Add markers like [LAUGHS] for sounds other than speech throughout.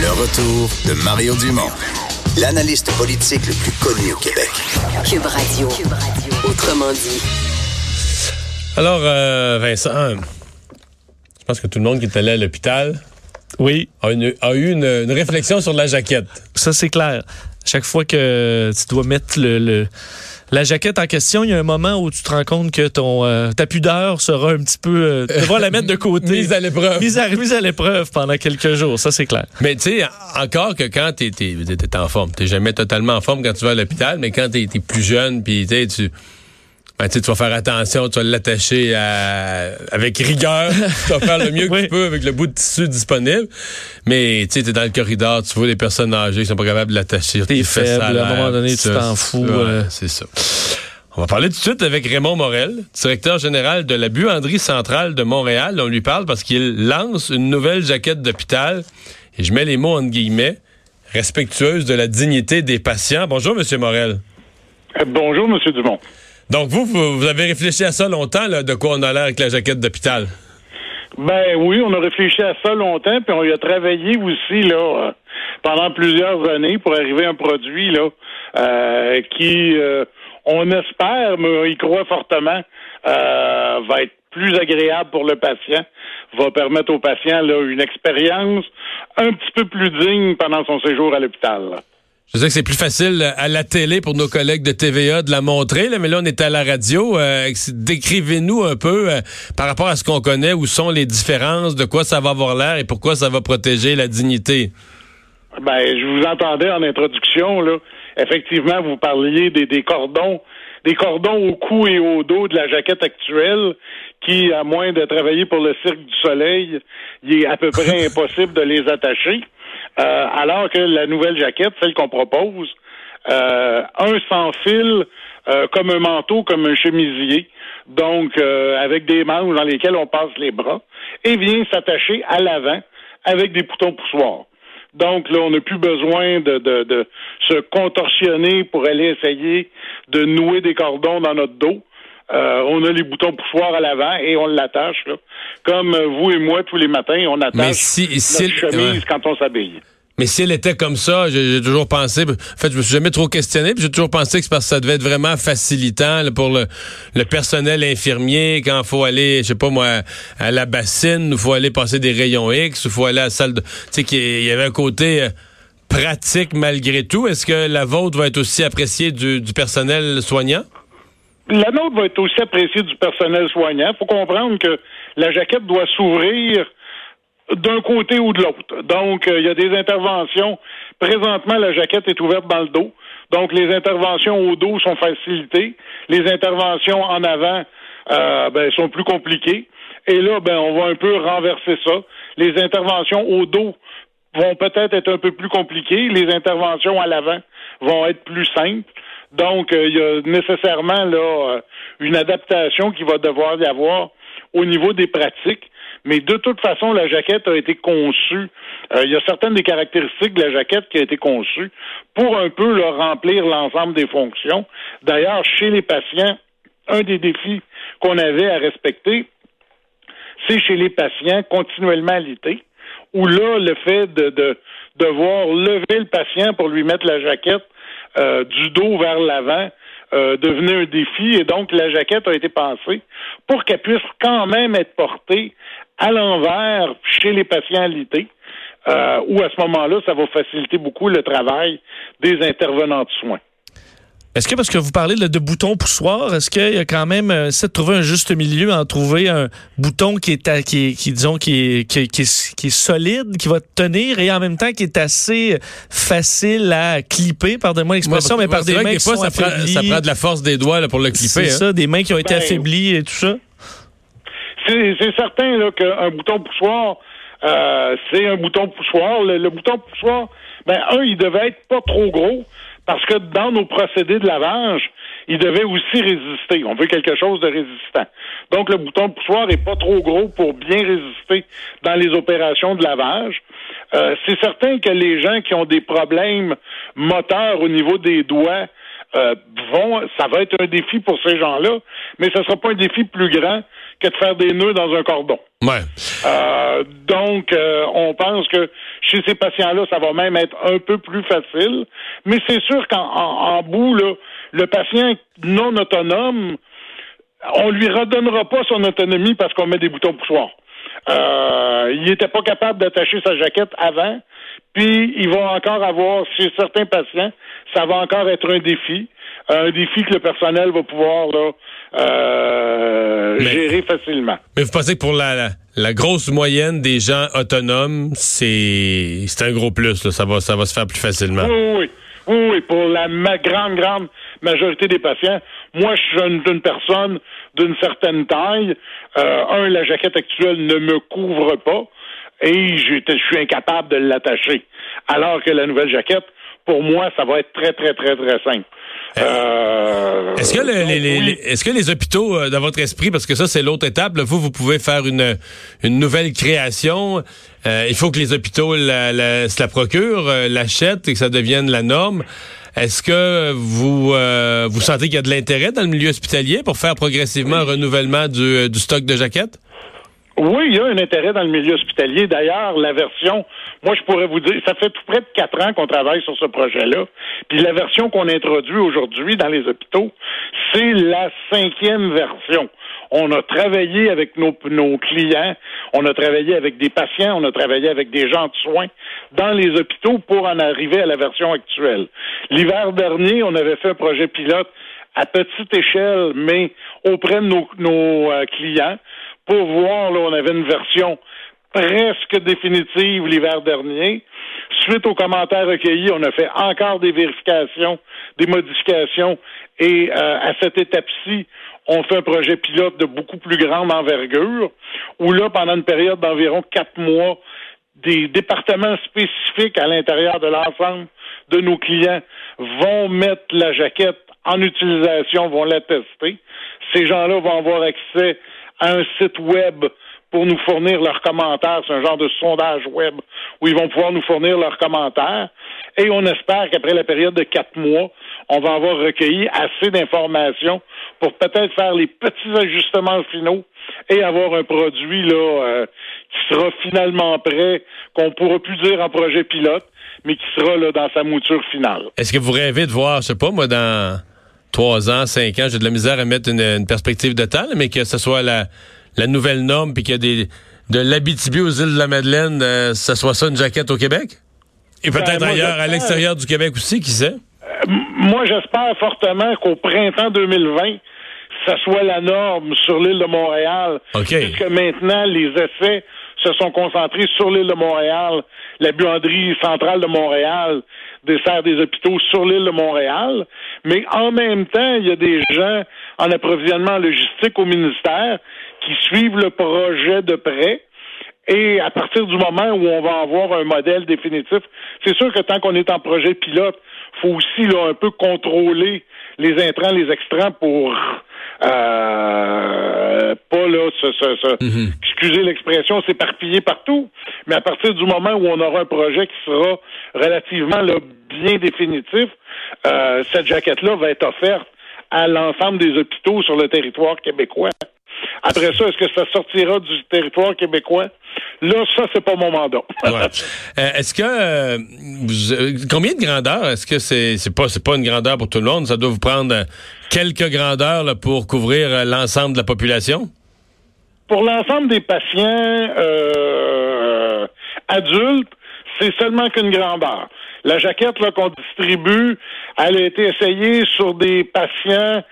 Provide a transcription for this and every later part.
Le retour de Mario Dumont, l'analyste politique le plus connu au Québec. Cube Radio. Autrement dit. Alors, euh, Vincent, je pense que tout le monde qui est allé à l'hôpital Oui, a, une- a eu une, une réflexion sur la jaquette. ça c'est clair. Chaque fois que tu dois mettre le, le- la jaquette en question, il y a un moment où tu te rends compte que ton euh, ta pudeur sera un petit peu euh, tu devras la mettre de côté. [LAUGHS] Mise à l'épreuve. Mise à, mise à l'épreuve pendant quelques jours, ça c'est clair. Mais tu sais, encore que quand t'es es, t'es en forme, t'es jamais totalement en forme quand tu vas à l'hôpital, mais quand t'es es plus jeune, puis tu sais, tu ben, tu vas faire attention, tu vas l'attacher à- avec rigueur, [LAUGHS] tu vas faire le mieux que Oui. tu peux avec le bout de tissu disponible. Mais tu t'es dans le corridor, tu vois les personnes âgées qui sont pas capables de l'attacher. T'es faible, à un moment donné, tu t'en fous, Ouais, euh. C'est ça. On va parler tout de suite avec Raymond Morel, directeur général de la buanderie centrale de Montréal. On lui parle parce qu'il lance une nouvelle jaquette d'hôpital, et je mets les mots en guillemets, respectueuse de la dignité des patients. Bonjour, Monsieur Morel. Euh, Bonjour, M. Dumont. Donc, vous, vous, avez réfléchi à ça longtemps, là, de quoi on a l'air avec la jaquette d'hôpital? Ben oui, on a réfléchi à ça longtemps, puis on y a travaillé aussi là euh, pendant plusieurs années pour arriver à un produit là euh, qui, euh, on espère, mais y croit fortement, va être plus agréable pour le patient, va permettre au patient là une expérience un petit peu plus digne pendant son séjour à l'hôpital. Je sais que c'est plus facile à la télé pour nos collègues de TVA de la montrer, là, mais là, on est à la radio. Euh, Décrivez-nous un peu, euh, par rapport à ce qu'on connaît, où sont les différences, de quoi ça va avoir l'air et pourquoi ça va protéger la dignité. Ben, je vous entendais en introduction, là. Effectivement, vous parliez des, des cordons, des cordons au cou et au dos de la jaquette actuelle, qui, à moins de travailler pour le Cirque du Soleil, il est à peu près [LAUGHS] impossible de les attacher. Euh, alors que la nouvelle jaquette, celle qu'on propose, euh, un sans fil, euh, comme un manteau, comme un chemisier, donc avec des manches dans lesquelles on passe les bras, et vient s'attacher à l'avant avec des boutons poussoirs. Donc là, on n'a plus besoin de se contorsionner pour aller essayer de nouer des cordons dans notre dos. Euh, on a les boutons poussoirs à l'avant et on l'attache, là. Comme euh, vous et moi, tous les matins, on attache Mais si- si- notre chemise ouais. quand on s'habille. Mais si elle était comme ça, j'ai toujours pensé, en fait, je me suis jamais trop questionné, puis j'ai toujours pensé que c'est parce que ça devait être vraiment facilitant là, pour le, le personnel infirmier quand il faut aller, je sais pas moi, à la bassine, il faut aller passer des rayons X, il faut aller à la salle de... Tu sais, qu'il y avait un côté euh, pratique malgré tout. Est-ce que la vôtre va être aussi appréciée du, du personnel soignant? La nôtre va être aussi appréciée du personnel soignant. Il faut comprendre que la jaquette doit s'ouvrir d'un côté ou de l'autre. Donc, euh, il y a des interventions. Présentement, la jaquette est ouverte dans le dos. Donc, les interventions au dos sont facilitées. Les interventions en avant euh, ben, sont plus compliquées. Et là, ben, on va un peu renverser ça. Les interventions au dos vont peut-être être un peu plus compliquées. Les interventions à l'avant vont être plus simples. Donc, euh, il y a nécessairement là euh, une adaptation qui va devoir y avoir au niveau des pratiques. Mais de toute façon, la jaquette a été conçue. euh, il y a certaines des caractéristiques de la jaquette qui a été conçue pour un peu leur remplir l'ensemble des fonctions. D'ailleurs, chez les patients, un des défis qu'on avait à respecter, c'est chez les patients continuellement alités, où là, le fait de, de devoir lever le patient pour lui mettre la jaquette euh, du dos vers l'avant euh, devenait un défi et donc la jaquette a été pensée pour qu'elle puisse quand même être portée à l'envers chez les patients alités, euh, où à ce moment-là, ça va faciliter beaucoup le travail des intervenants de soins. Est-ce que parce que vous parlez de, de boutons poussoirs, est-ce qu'il y a quand même euh, essaie de trouver un juste milieu en trouver un bouton qui est à- qui, disons qui est, qui, est- qui est- qui est solide, qui va tenir et en même temps qui est assez facile à clipper, pardonnez-moi l'expression, mais par C'est des mains qui des fois, sont ça prend, affaiblies. ça prend de la force des doigts là, pour le C'est clipper. hein. ça, des mains qui ont été Ben, affaiblies et tout ça. C'est c'est certain là, qu'un bouton poussoir, euh, c'est un bouton poussoir. Le, le, bouton poussoir, ben un, il devait être pas trop gros parce que dans nos procédés de lavage, il devait aussi résister. On veut quelque chose de résistant. Donc le bouton poussoir est pas trop gros pour bien résister dans les opérations de lavage. Euh, c'est certain que les gens qui ont des problèmes moteurs au niveau des doigts euh, vont, ça va être un défi pour ces gens-là, mais ce ne sera pas un défi plus grand que de faire des nœuds dans un cordon. Ouais. Euh, donc, euh, on pense que chez ces patients-là, ça va même être un peu plus facile. Mais c'est sûr qu'en en, bout, là, le patient non autonome, on lui redonnera pas son autonomie parce qu'on met des boutons poussoirs. Euh, il n'était pas capable d'attacher sa jaquette avant. Puis, il va encore avoir, chez certains patients, ça va encore être un défi. Un défi que le personnel va pouvoir là, euh, gérer facilement. Mais vous pensez que pour la, la, grosse moyenne des gens autonomes, c'est c'est un gros plus. Là. Ça va ça va se faire plus facilement. Oui, oui. Oui, pour la ma grande, grande majorité des patients. Moi, je suis une, une personne d'une certaine taille. Euh, un, la jaquette actuelle ne me couvre pas et je suis incapable de l'attacher. Alors que la nouvelle jaquette, pour moi, ça va être très, très, très, très simple. Euh, est-ce que, les, est-ce que les hôpitaux, euh, dans votre esprit, parce que ça, c'est l'autre étape, vous, vous pouvez faire une, une nouvelle création. Euh, il faut que les hôpitaux la, la, se la procurent, l'achètent et que ça devienne la norme. Est-ce que vous vous sentez qu'il y a de l'intérêt dans le milieu hospitalier pour faire progressivement un renouvellement du, du stock de jaquettes? Oui, il y a un intérêt dans le milieu hospitalier. D'ailleurs, la version, moi je pourrais vous dire, ça fait tout près de quatre ans qu'on travaille sur ce projet-là. Puis la version qu'on introduit aujourd'hui dans les hôpitaux, c'est la cinquième version. On a travaillé avec nos, nos clients, on a travaillé avec des patients, on a travaillé avec des gens de soins dans les hôpitaux pour en arriver à la version actuelle. L'hiver dernier, on avait fait un projet pilote à petite échelle, mais auprès de nos, nos euh, clients pour voir, là, on avait une version presque définitive l'hiver dernier. Suite aux commentaires recueillis, on a fait encore des vérifications, des modifications, et euh, à cette étape-ci, on fait un projet pilote de beaucoup plus grande envergure, où là, pendant une période d'environ quatre mois, des départements spécifiques à l'intérieur de l'ensemble de nos clients vont mettre la jaquette en utilisation, vont la tester. Ces gens-là vont avoir accès un site web pour nous fournir leurs commentaires. C'est un genre de sondage web où ils vont pouvoir nous fournir leurs commentaires. Et on espère qu'après la période de quatre mois, on va avoir recueilli assez d'informations pour peut-être faire les petits ajustements finaux et avoir un produit là euh, qui sera finalement prêt, qu'on pourra plus dire en projet pilote, mais qui sera là dans sa mouture finale. Est-ce que vous rêvez de voir, je sais pas moi, dans trois ans, cinq ans, j'ai de la misère à mettre une, perspective de temps, mais que ce soit la, la nouvelle norme, puis qu'il y a des, de l'Abitibi aux îles de la Madeleine, euh, ce soit ça une jaquette au Québec? Et ben, peut-être ailleurs, à l'extérieur du Québec aussi, qui sait? Euh, moi, j'espère fortement qu'au printemps 2020, ça soit la norme sur l'île de Montréal. Puisque maintenant, les essais se sont concentrés sur l'île de Montréal. La buanderie centrale de Montréal dessert des hôpitaux sur l'île de Montréal. Mais en même temps, il y a des gens en approvisionnement logistique au ministère qui suivent le projet de près. Et à partir du moment où on va avoir un modèle définitif, c'est sûr que tant qu'on est en projet pilote, faut aussi là, un peu contrôler les intrants, les extrants pour euh, pas là, mhm. excusez l'expression, s'éparpiller partout. Mais à partir du moment où on aura un projet qui sera relativement bien définitif, euh, cette jaquette-là va être offerte à l'ensemble des hôpitaux sur le territoire québécois. Après ça, est-ce que ça sortira du territoire québécois? Là, ça, c'est pas mon mandat. Euh, est-ce que euh, euh, combien de grandeur? Est-ce que c'est c'est pas c'est pas une grandeur pour tout le monde? Ça doit vous prendre quelques grandeurs pour couvrir l'ensemble de la population? Pour l'ensemble des patients adultes, c'est seulement qu'une grandeur. La jaquette qu'on distribue, elle a été essayée sur des patients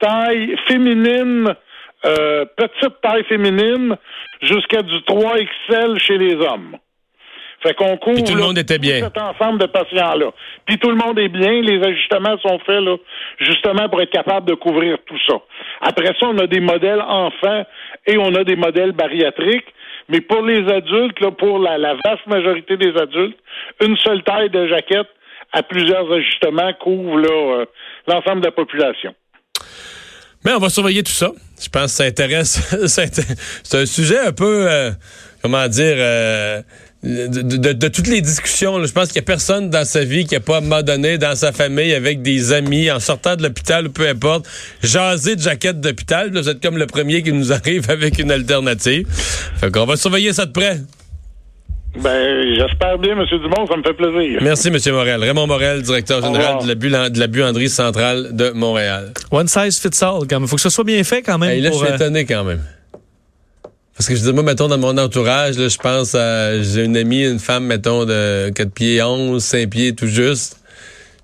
taille féminine euh, petite taille féminine jusqu'à du 3XL chez les hommes. Fait qu'on couvre Puis tout le monde était bien. cet ensemble de patients-là. Puis tout le monde est bien. Les ajustements sont faits là, justement pour être capable de couvrir tout ça. Après ça, on a des modèles enfants et on a des modèles bariatriques. Mais pour les adultes, là, pour la, la vaste majorité des adultes, une seule taille de jaquette à plusieurs ajustements couvre là, euh, l'ensemble de la population. Mais on va surveiller tout ça. Je pense que ça intéresse. [LAUGHS] c'est un sujet un peu, euh, comment dire, euh, de, toutes les discussions. Je pense qu'il n'y a personne dans sa vie qui n'a pas à dans sa famille, avec des amis, en sortant de l'hôpital ou peu importe, jaser de jaquette d'hôpital. Vous êtes comme le premier qui nous [LAUGHS] arrive avec une alternative. Fait qu'on va surveiller ça de près. Ben, j'espère bien, M. Dumont, ça me fait plaisir. Merci, M. Morel. Raymond Morel, directeur général de la, bu de la buanderie centrale de Montréal. One size fits all, quand même. Faut que ce soit bien fait, quand même. Hey, là, pour, je suis euh, étonné, quand même. Parce que je dis, moi, mettons, dans mon entourage, là, je pense à, j'ai une amie, une femme, mettons, de 4 pieds 11, 5 pieds tout juste,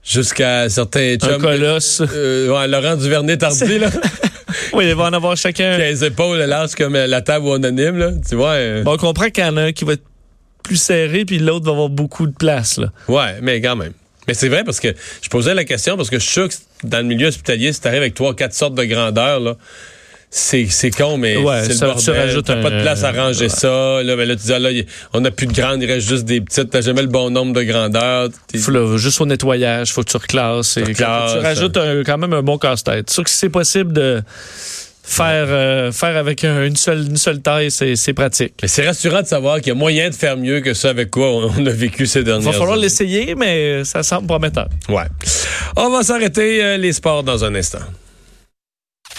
jusqu'à certains un chums. colosse. Euh, ouais, Laurent Duvernay-Tardy, là. [LAUGHS] oui, il va en avoir qui a chacun. les épaules larges comme euh, la table anonyme, là. Tu vois? euh, Bon, on comprend qu'il y en a un qui va être plus serré, puis l'autre va avoir beaucoup de place, là. Ouais, mais quand même. Mais c'est vrai parce que je posais la question parce que je suis sûr que dans le milieu hospitalier, si t'arrives avec trois, quatre sortes de grandeur, là, c'est, c'est con, mais Ouais, c'est le tu bordel. T'as pas de place à ranger ouais. ça. Là, ben là, tu dis, ah, là, on n'a plus de grandes, il reste juste des petites. T'as jamais le bon nombre de grandeurs. Faut le- juste au nettoyage, faut que tu reclasses. Et Tu reclasses. tu rajoutes un- quand même un bon casse-tête. Sûr que si c'est possible de faire, euh, faire avec un- une, seule, une seule taille, c'est c'est pratique. Mais c'est rassurant de savoir qu'il y a moyen de faire mieux que ça avec quoi on, a vécu ces Il dernières va falloir l'essayer, mais ça semble prometteur. Ouais. On va s'arrêter euh, les sports dans un instant.